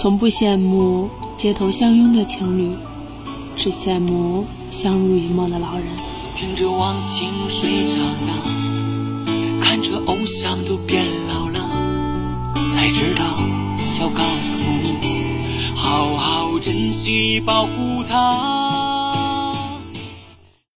从不羡慕街头相拥的情侣只羡慕相濡以沫的老人。听着忘情水长大看着偶像都变老了才知道要告诉你好好珍惜保护她